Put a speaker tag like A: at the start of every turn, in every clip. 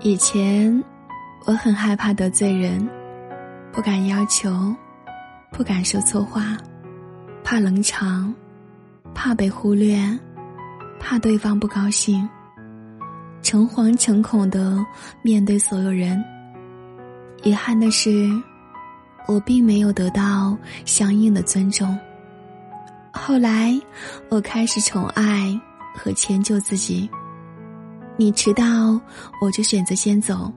A: 以前，我很害怕得罪人，不敢要求，不敢说错话，怕冷场，怕被忽略，怕对方不高兴，诚惶诚恐的面对所有人。遗憾的是，我并没有得到相应的尊重。后来，我开始宠爱和迁就自己。你迟到，我就选择先走；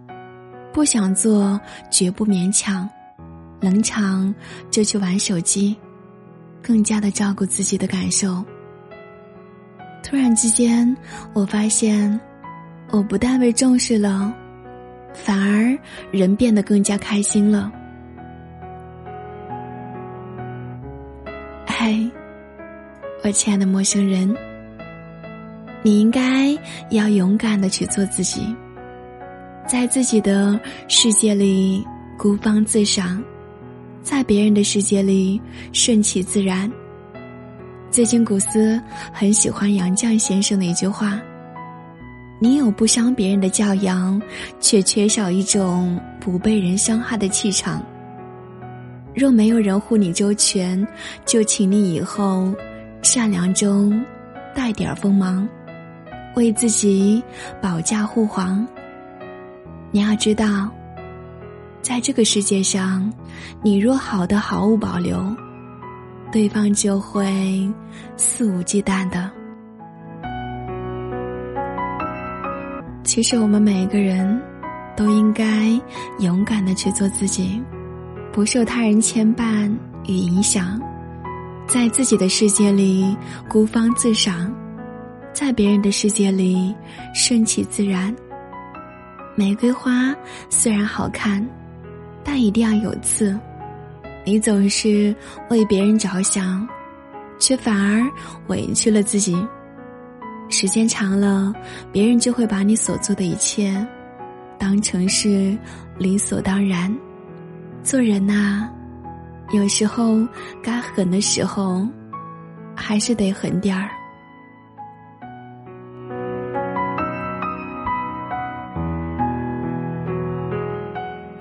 A: 不想做，绝不勉强；冷场就去玩手机，更加的照顾自己的感受。突然之间，我发现，我不但被重视了，反而人变得更加开心了。嗨。我亲爱的陌生人，你应该要勇敢的去做自己，在自己的世界里孤芳自赏，在别人的世界里顺其自然。最近古斯很喜欢杨绛先生的一句话：“你有不伤别人的教养，却缺少一种不被人伤害的气场。若没有人护你周全，就请你以后。”善良中带点锋芒，为自己保驾护航。你要知道，在这个世界上，你若好的毫无保留，对方就会肆无忌惮的。其实，我们每一个人都应该勇敢的去做自己，不受他人牵绊与影响。在自己的世界里孤芳自赏，在别人的世界里顺其自然。玫瑰花虽然好看，但一定要有刺。你总是为别人着想，却反而委屈了自己。时间长了，别人就会把你所做的一切当成是理所当然。做人呐。有时候，该狠的时候，还是得狠点儿。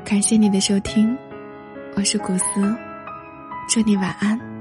A: 感谢你的收听，我是古斯，祝你晚安。